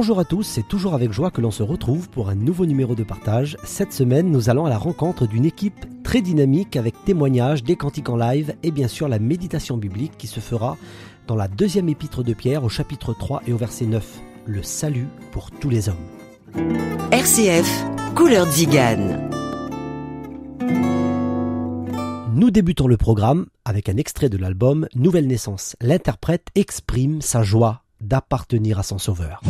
Bonjour à tous, c'est toujours avec joie que l'on se retrouve pour un nouveau numéro de partage. Cette semaine, nous allons à la rencontre d'une équipe très dynamique avec témoignages, des cantiques en live et bien sûr la méditation biblique qui se fera dans la deuxième épître de Pierre au chapitre 3 et au verset 9. Le salut pour tous les hommes. RCF, couleur Zigane. Nous débutons le programme avec un extrait de l'album Nouvelle Naissance. L'interprète exprime sa joie d'appartenir à son sauveur.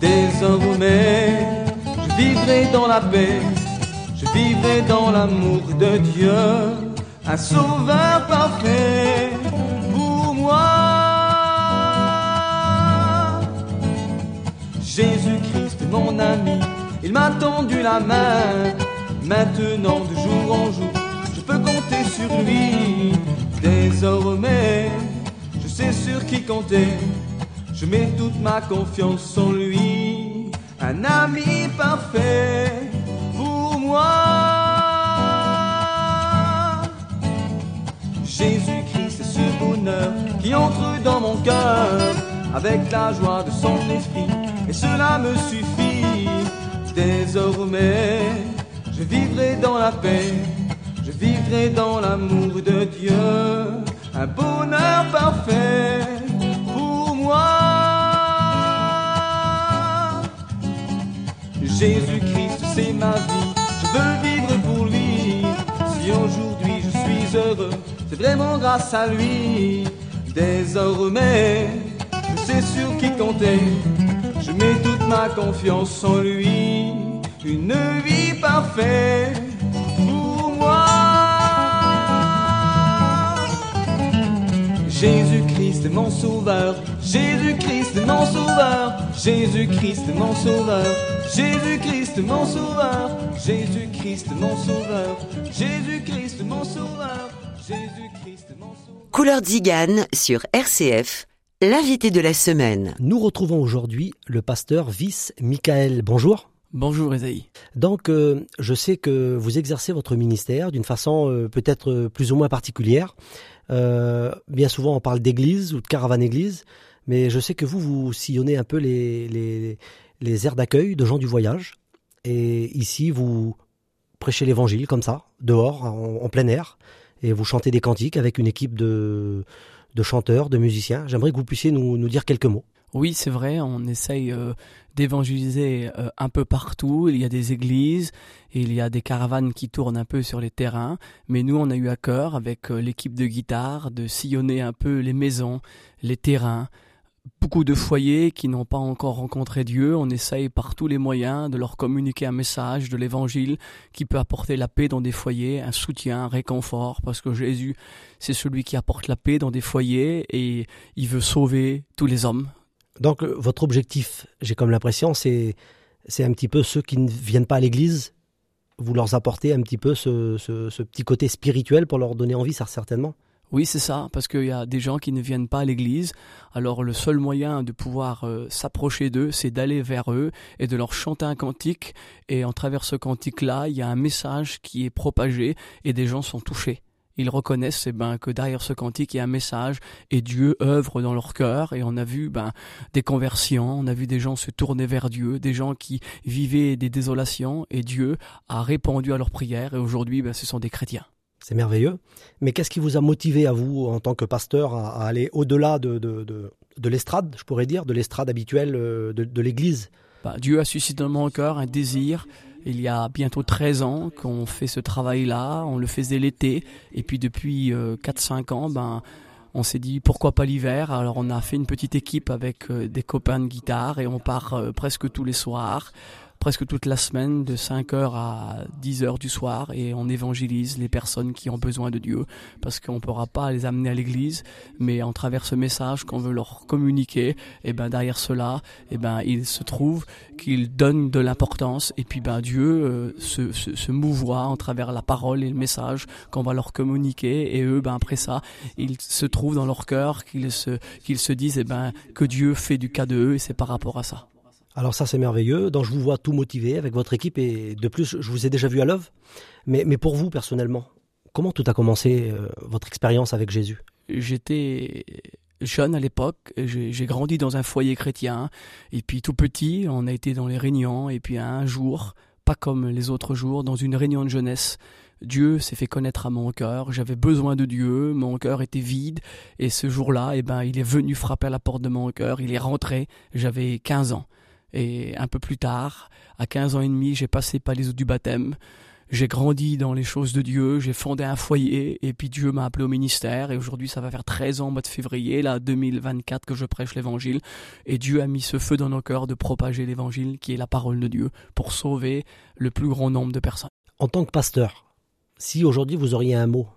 Désormais, je vivrai dans la paix, je vivrai dans l'amour de Dieu, un sauveur parfait pour moi. Jésus-Christ mon ami, il m'a tendu la main. Maintenant, de jour en jour, je peux compter sur lui. Désormais, je sais sur qui compter. Je mets toute ma confiance en lui. Un ami parfait pour moi. Jésus-Christ, c'est ce bonheur qui entre dans mon cœur avec la joie de son esprit. Et cela me suffit. Désormais, je vivrai dans la paix, je vivrai dans l'amour de Dieu, un bonheur parfait pour moi. Jésus-Christ, c'est ma vie, je veux vivre pour lui. Si aujourd'hui je suis heureux, c'est vraiment grâce à lui. Désormais, je sais sur qui compter, je mets toute ma confiance en lui une vie parfaite pour moi. Jésus-Christ est mon sauveur, Jésus-Christ est mon sauveur, Jésus-Christ est mon sauveur, Jésus-Christ mon sauveur, Jésus-Christ mon sauveur, Jésus-Christ mon sauveur, Jésus-Christ mon sauveur. Couleur Zigane sur RCF, l'invité de la semaine. Nous retrouvons aujourd'hui le pasteur Vice Michael. Bonjour. Bonjour Esaïe. Donc, euh, je sais que vous exercez votre ministère d'une façon euh, peut-être euh, plus ou moins particulière. Euh, bien souvent, on parle d'église ou de caravane église, mais je sais que vous, vous sillonnez un peu les, les, les aires d'accueil de gens du voyage. Et ici, vous prêchez l'évangile comme ça, dehors, en, plein air, et vous chantez des cantiques avec une équipe de, de chanteurs, de musiciens. J'aimerais que vous puissiez nous, nous dire quelques mots. Oui, c'est vrai, on essaye euh, d'évangéliser euh, un peu partout. Il y a des églises, il y a des caravanes qui tournent un peu sur les terrains, mais nous, on a eu à cœur, avec euh, l'équipe de guitare, de sillonner un peu les maisons, les terrains, beaucoup de foyers qui n'ont pas encore rencontré Dieu. On essaye par tous les moyens de leur communiquer un message de l'évangile qui peut apporter la paix dans des foyers, un soutien, un réconfort, parce que Jésus, c'est celui qui apporte la paix dans des foyers et il veut sauver tous les hommes. Donc votre objectif, j'ai comme l'impression, c'est c'est un petit peu ceux qui ne viennent pas à l'église, vous leur apportez un petit peu ce, ce, ce, petit côté spirituel pour leur donner envie, ça certainement? Oui, c'est ça, parce qu'il y a des gens qui ne viennent pas à l'église. Alors le seul moyen de pouvoir euh, s'approcher d'eux, c'est d'aller vers eux et de leur chanter un cantique. Et en travers ce cantique-là, il y a un message qui est propagé et des gens sont touchés ils reconnaissent eh ben, que derrière ce cantique, il y a un message et Dieu œuvre dans leur cœur. Et on a vu ben, des conversions, on a vu des gens se tourner vers Dieu, des gens qui vivaient des désolations et Dieu a répondu à leurs prières. Et aujourd'hui, ben, ce sont des chrétiens. C'est merveilleux. Mais qu'est-ce qui vous a motivé à vous, en tant que pasteur, à, aller au-delà de, de, de, de l'estrade, je pourrais dire, de l'estrade habituelle de, de l'Église? Bah, Dieu a suscité dans mon cœur un désir il y a bientôt 13 ans qu'on fait ce travail-là, on le faisait l'été, et puis depuis euh, 4-5 ans, ben, on s'est dit pourquoi pas l'hiver? Alors on a fait une petite équipe avec euh, des copains de guitare et on part euh, presque tous les soirs presque toute la semaine de 5h à 10h du soir et on évangélise les personnes qui ont besoin de Dieu parce qu'on ne pourra pas les amener à l'église mais en travers ce message qu'on veut leur communiquer et ben derrière cela et ben il se trouve qu'ils donnent de l'importance et puis ben Dieu euh, se, se, se mouvoit en travers la parole et le message qu'on va leur communiquer et eux ben après ça ils se trouvent dans leur cœur qu'ils se qu'ils se disent et ben que Dieu fait du cas de eux et c'est par rapport à ça. Alors ça c'est merveilleux. Donc je vous vois tout motivé avec votre équipe et de plus je vous ai déjà vu à l'œuvre. Mais, mais pour vous personnellement, comment tout a commencé euh, votre expérience avec Jésus? J'étais jeune à l'époque, j'ai grandi dans un foyer chrétien. Et puis tout petit on a été dans les réunions. Et puis un jour, pas comme les autres jours, dans une réunion de jeunesse, Dieu s'est fait connaître à mon cœur, j'avais besoin de Dieu, mon cœur était vide, et ce jour-là, eh ben, il est venu frapper à la porte de mon cœur, il est rentré, j'avais 15 ans. Et un peu plus tard, à 15 ans et demi, j'ai passé par les eaux du baptême. J'ai grandi dans les choses de Dieu, j'ai fondé un foyer et puis Dieu m'a appelé au ministère et aujourd'hui ça va faire 13 ans au mois de février, là 2024 que je prêche l'évangile et Dieu a mis ce feu dans nos cœurs de propager l'évangile qui est la parole de Dieu pour sauver le plus grand nombre de personnes. En tant que pasteur, si aujourd'hui vous auriez un mot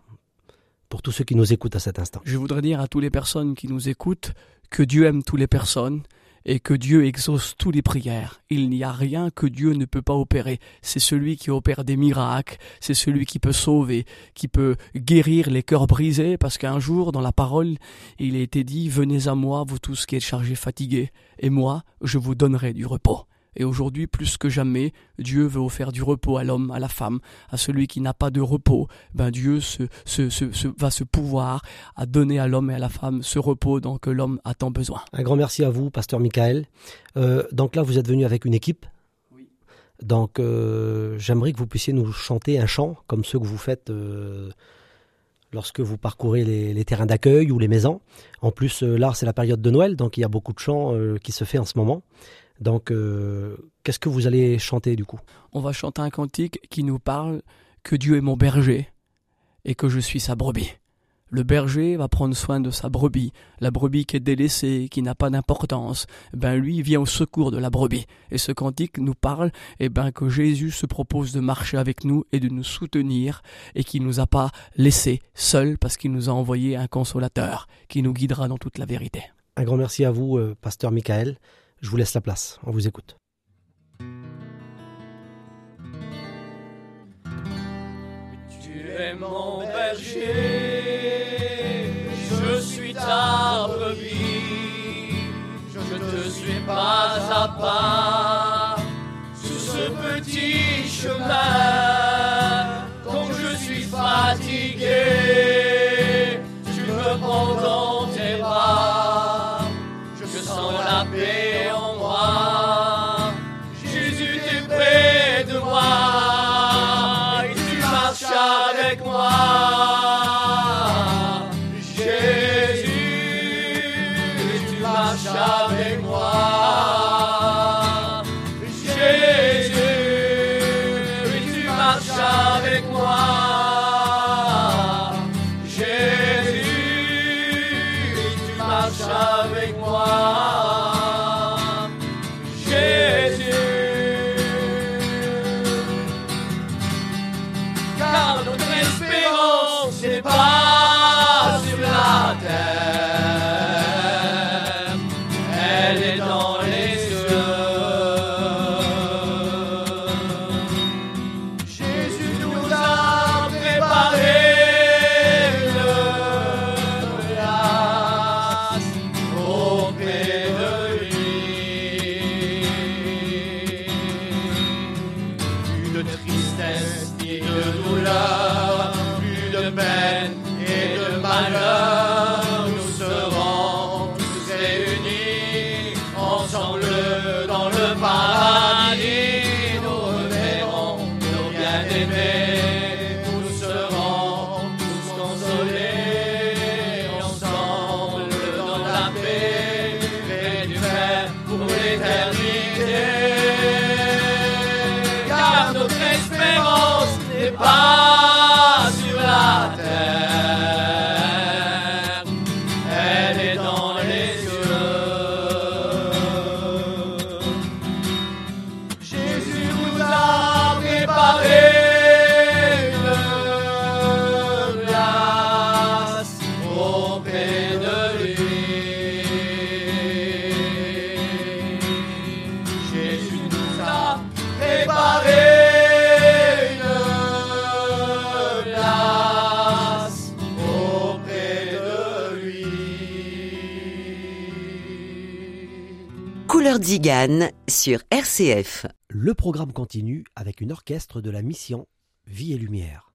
pour tous ceux qui nous écoutent à cet instant. Je voudrais dire à toutes les personnes qui nous écoutent que Dieu aime toutes les personnes et que Dieu exauce toutes les prières. Il n'y a rien que Dieu ne peut pas opérer. C'est celui qui opère des miracles, c'est celui qui peut sauver, qui peut guérir les cœurs brisés, parce qu'un jour, dans la parole, il a été dit, venez à moi, vous tous qui êtes chargés fatigués, et moi, je vous donnerai du repos. Et aujourd'hui, plus que jamais, Dieu veut offrir du repos à l'homme, à la femme, à celui qui n'a pas de repos. Ben Dieu se, se, se, va se pouvoir à donner à l'homme et à la femme ce repos dont l'homme a tant besoin. Un grand merci à vous, pasteur Michael. Euh, donc là, vous êtes venu avec une équipe. Oui. Donc euh, j'aimerais que vous puissiez nous chanter un chant comme ceux que vous faites. Euh, lorsque vous parcourez les, les terrains d'accueil ou les maisons. En plus, là, c'est la période de Noël, donc il y a beaucoup de chants euh, qui se fait en ce moment. Donc, euh, qu'est-ce que vous allez chanter du coup? On va chanter un cantique qui nous parle que Dieu est mon berger et que je suis sa brebis. Le berger va prendre soin de sa brebis, la brebis qui est délaissée, qui n'a pas d'importance. Ben lui vient au secours de la brebis. Et ce cantique nous parle, eh ben que Jésus se propose de marcher avec nous et de nous soutenir, et qu'il nous a pas laissés seuls parce qu'il nous a envoyé un consolateur qui nous guidera dans toute la vérité. Un grand merci à vous, euh, pasteur Michael. Je vous laisse la place. On vous écoute. Tu es mon berger, je suis ta brebis, je te suis pas à pas goodbye. Couleur Zigane sur RCF. Le programme continue avec une orchestre de la mission Vie et Lumière.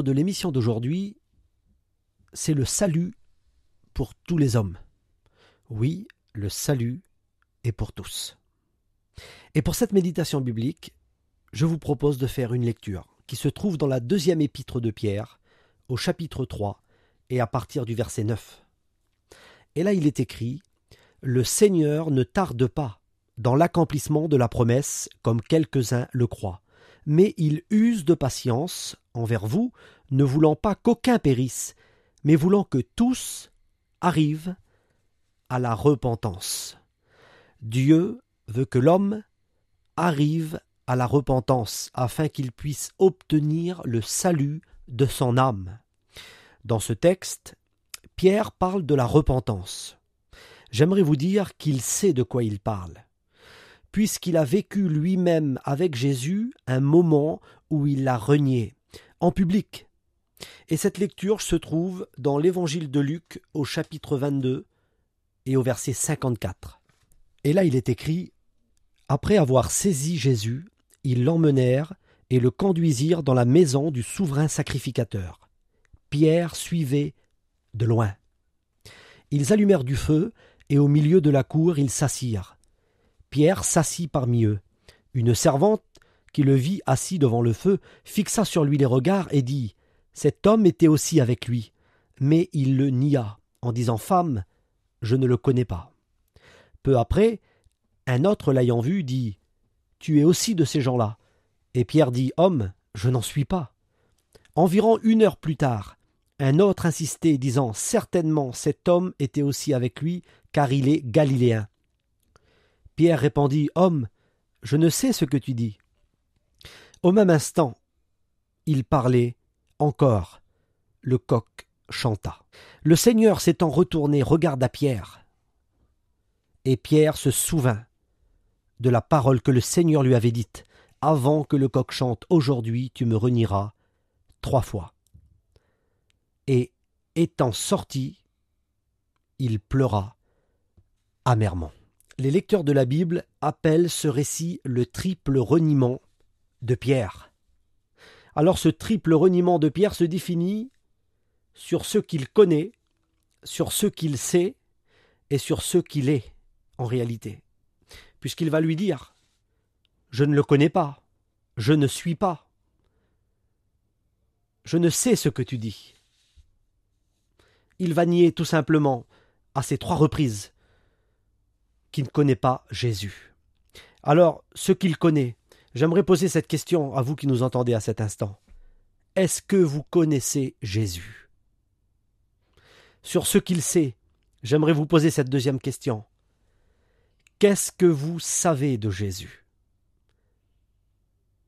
De l'émission d'aujourd'hui, c'est le salut pour tous les hommes. Oui, le salut est pour tous. Et pour cette méditation biblique, je vous propose de faire une lecture qui se trouve dans la deuxième épître de Pierre, au chapitre 3, et à partir du verset 9. Et là il est écrit Le Seigneur ne tarde pas dans l'accomplissement de la promesse, comme quelques-uns le croient, mais il use de patience envers vous, ne voulant pas qu'aucun périsse, mais voulant que tous arrive à la repentance. Dieu veut que l'homme arrive à la repentance afin qu'il puisse obtenir le salut de son âme. Dans ce texte, Pierre parle de la repentance. J'aimerais vous dire qu'il sait de quoi il parle, puisqu'il a vécu lui-même avec Jésus un moment où il l'a renié, en public. Et cette lecture se trouve dans l'évangile de Luc au chapitre 22 et au verset 54. Et là il est écrit Après avoir saisi Jésus, ils l'emmenèrent et le conduisirent dans la maison du souverain sacrificateur. Pierre suivait de loin. Ils allumèrent du feu, et au milieu de la cour ils s'assirent. Pierre s'assit parmi eux. Une servante, qui le vit assis devant le feu, fixa sur lui les regards et dit Cet homme était aussi avec lui. Mais il le nia, en disant Femme, je ne le connais pas. Peu après, un autre l'ayant vu dit Tu es aussi de ces gens-là. Et Pierre dit Homme, je n'en suis pas. Environ une heure plus tard, un autre insistait, disant Certainement cet homme était aussi avec lui, car il est galiléen. Pierre répondit Homme, je ne sais ce que tu dis. Au même instant, il parlait encore. Le coq chanta. Le Seigneur s'étant retourné regarda Pierre. Et Pierre se souvint de la parole que le Seigneur lui avait dite Avant que le coq chante, aujourd'hui tu me renieras trois fois. Et étant sorti, il pleura amèrement. Les lecteurs de la Bible appellent ce récit le triple reniement de Pierre. Alors ce triple reniement de Pierre se définit sur ce qu'il connaît, sur ce qu'il sait et sur ce qu'il est en réalité. Puisqu'il va lui dire Je ne le connais pas, je ne suis pas, je ne sais ce que tu dis. Il va nier tout simplement à ces trois reprises qu'il ne connaît pas Jésus. Alors, ce qu'il connaît, j'aimerais poser cette question à vous qui nous entendez à cet instant. Est-ce que vous connaissez Jésus? Sur ce qu'il sait, j'aimerais vous poser cette deuxième question. Qu'est-ce que vous savez de Jésus?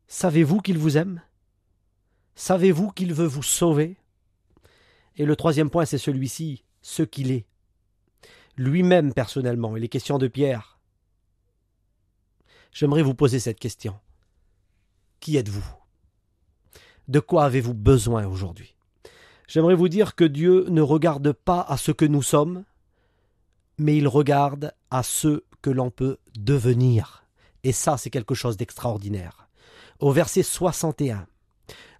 Savez-vous qu'il vous aime? Savez-vous qu'il veut vous sauver? Et le troisième point, c'est celui-ci, ce qu'il est. Lui-même personnellement, il est question de Pierre. J'aimerais vous poser cette question. Qui êtes-vous? De quoi avez-vous besoin aujourd'hui? J'aimerais vous dire que Dieu ne regarde pas à ce que nous sommes, mais il regarde à ce que l'on peut devenir. Et ça, c'est quelque chose d'extraordinaire. Au verset 61,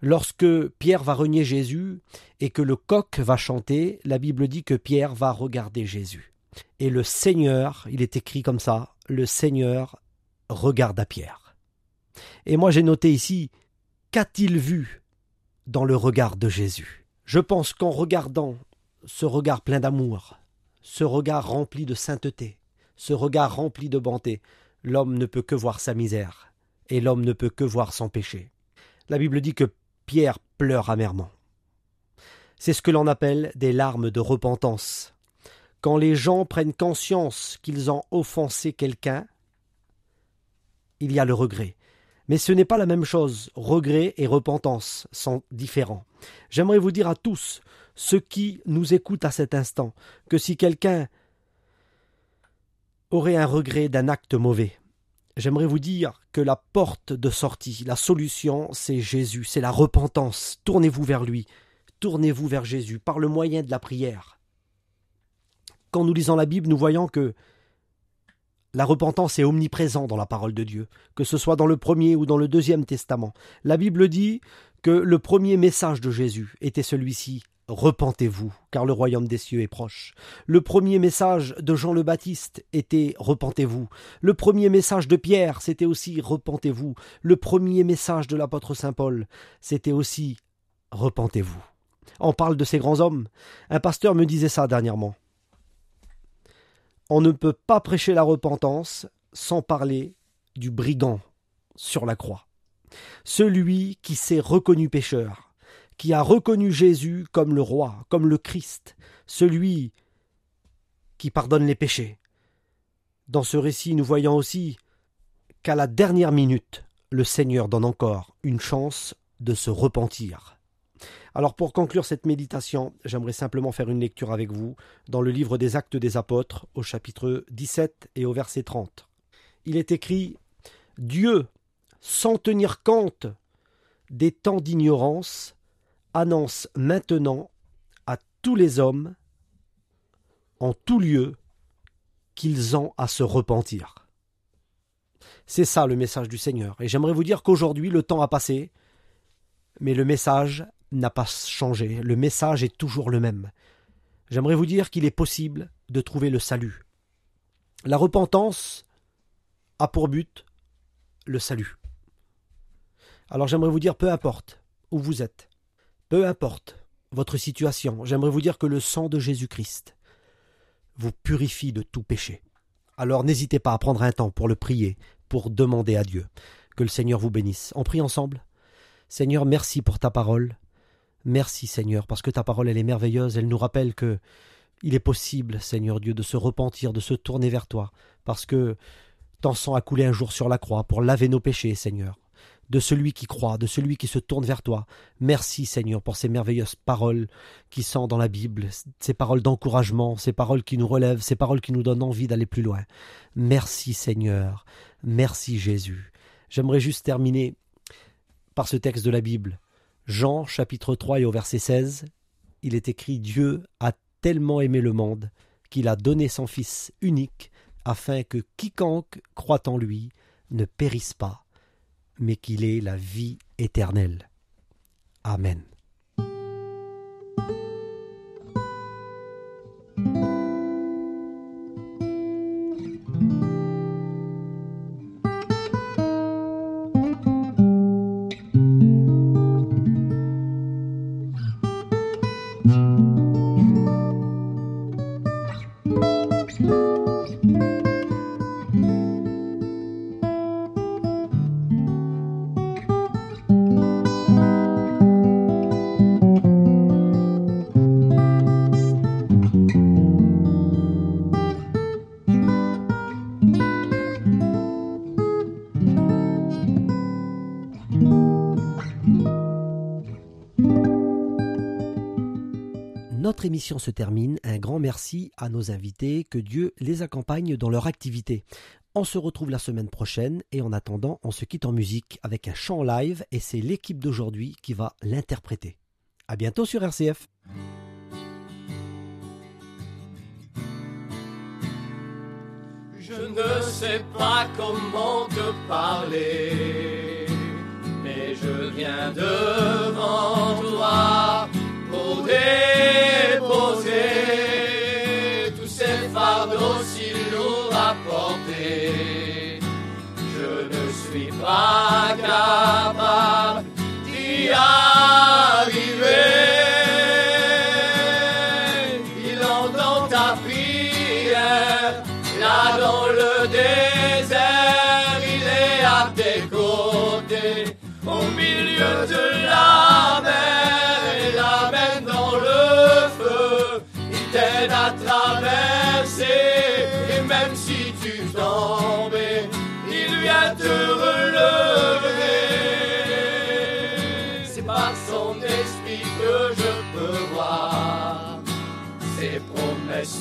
lorsque Pierre va renier Jésus et que le coq va chanter, la Bible dit que Pierre va regarder Jésus. Et le Seigneur, il est écrit comme ça, le Seigneur regarde à Pierre. Et moi j'ai noté ici, qu'a-t-il vu dans le regard de Jésus? Je pense qu'en regardant ce regard plein d'amour, ce regard rempli de sainteté, ce regard rempli de bonté, l'homme ne peut que voir sa misère, et l'homme ne peut que voir son péché. La Bible dit que Pierre pleure amèrement. C'est ce que l'on appelle des larmes de repentance. Quand les gens prennent conscience qu'ils ont offensé quelqu'un, il y a le regret. Mais ce n'est pas la même chose. Regret et repentance sont différents. J'aimerais vous dire à tous, ceux qui nous écoutent à cet instant, que si quelqu'un aurait un regret d'un acte mauvais, j'aimerais vous dire que la porte de sortie, la solution, c'est Jésus, c'est la repentance. Tournez-vous vers lui, tournez-vous vers Jésus par le moyen de la prière. Quand nous lisons la Bible, nous voyons que la repentance est omniprésente dans la parole de Dieu, que ce soit dans le premier ou dans le deuxième testament. La Bible dit que le premier message de Jésus était celui-ci Repentez-vous, car le royaume des cieux est proche. Le premier message de Jean le Baptiste était Repentez-vous. Le premier message de Pierre, c'était aussi Repentez-vous. Le premier message de l'apôtre Saint Paul, c'était aussi Repentez-vous. On parle de ces grands hommes. Un pasteur me disait ça dernièrement. On ne peut pas prêcher la repentance sans parler du brigand sur la croix. Celui qui s'est reconnu pécheur, qui a reconnu Jésus comme le roi, comme le Christ, celui qui pardonne les péchés. Dans ce récit, nous voyons aussi qu'à la dernière minute, le Seigneur donne encore une chance de se repentir. Alors pour conclure cette méditation, j'aimerais simplement faire une lecture avec vous dans le livre des Actes des Apôtres au chapitre 17 et au verset 30. Il est écrit Dieu, sans tenir compte des temps d'ignorance, annonce maintenant à tous les hommes, en tout lieu, qu'ils ont à se repentir. C'est ça le message du Seigneur. Et j'aimerais vous dire qu'aujourd'hui, le temps a passé, mais le message n'a pas changé. Le message est toujours le même. J'aimerais vous dire qu'il est possible de trouver le salut. La repentance a pour but le salut. Alors j'aimerais vous dire, peu importe où vous êtes, peu importe votre situation, j'aimerais vous dire que le sang de Jésus-Christ vous purifie de tout péché. Alors n'hésitez pas à prendre un temps pour le prier, pour demander à Dieu. Que le Seigneur vous bénisse. On prie ensemble. Seigneur, merci pour ta parole. Merci Seigneur, parce que ta parole elle est merveilleuse, elle nous rappelle que il est possible, Seigneur Dieu, de se repentir, de se tourner vers toi, parce que ton sang a coulé un jour sur la croix pour laver nos péchés, Seigneur de celui qui croit, de celui qui se tourne vers toi. Merci Seigneur pour ces merveilleuses paroles qui sont dans la Bible, ces paroles d'encouragement, ces paroles qui nous relèvent, ces paroles qui nous donnent envie d'aller plus loin. Merci Seigneur, merci Jésus. J'aimerais juste terminer par ce texte de la Bible. Jean chapitre 3 et au verset 16, il est écrit Dieu a tellement aimé le monde qu'il a donné son Fils unique afin que quiconque croit en lui ne périsse pas, mais qu'il est la vie éternelle. Amen. Émission se termine. Un grand merci à nos invités. Que Dieu les accompagne dans leur activité. On se retrouve la semaine prochaine et en attendant, on se quitte en musique avec un chant live et c'est l'équipe d'aujourd'hui qui va l'interpréter. À bientôt sur RCF. Je ne sais pas comment te parler, mais je viens devant toi déposer tous ces fardeaux si lourds à porter. Je ne suis pas capable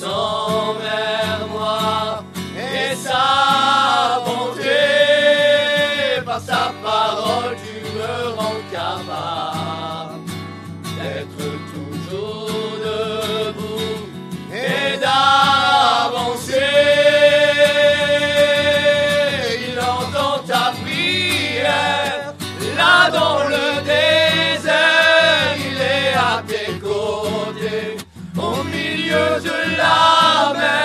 envers moi et sa bonté. Par sa parole, la